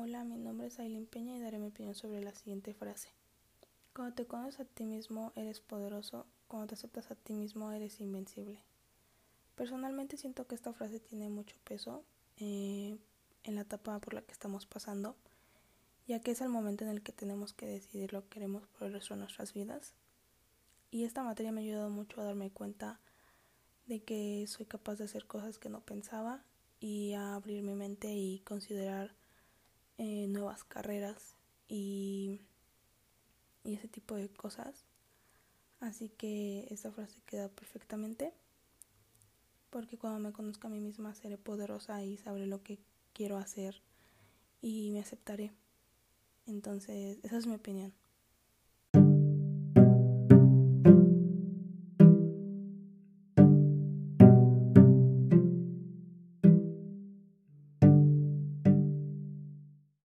Hola, mi nombre es Aileen Peña y daré mi opinión sobre la siguiente frase. Cuando te conoces a ti mismo eres poderoso, cuando te aceptas a ti mismo eres invencible. Personalmente siento que esta frase tiene mucho peso eh, en la etapa por la que estamos pasando, ya que es el momento en el que tenemos que decidir lo que queremos por el resto de nuestras vidas. Y esta materia me ha ayudado mucho a darme cuenta de que soy capaz de hacer cosas que no pensaba y a abrir mi mente y considerar eh, nuevas carreras y, y ese tipo de cosas. Así que esta frase queda perfectamente porque cuando me conozca a mí misma seré poderosa y sabré lo que quiero hacer y me aceptaré. Entonces, esa es mi opinión.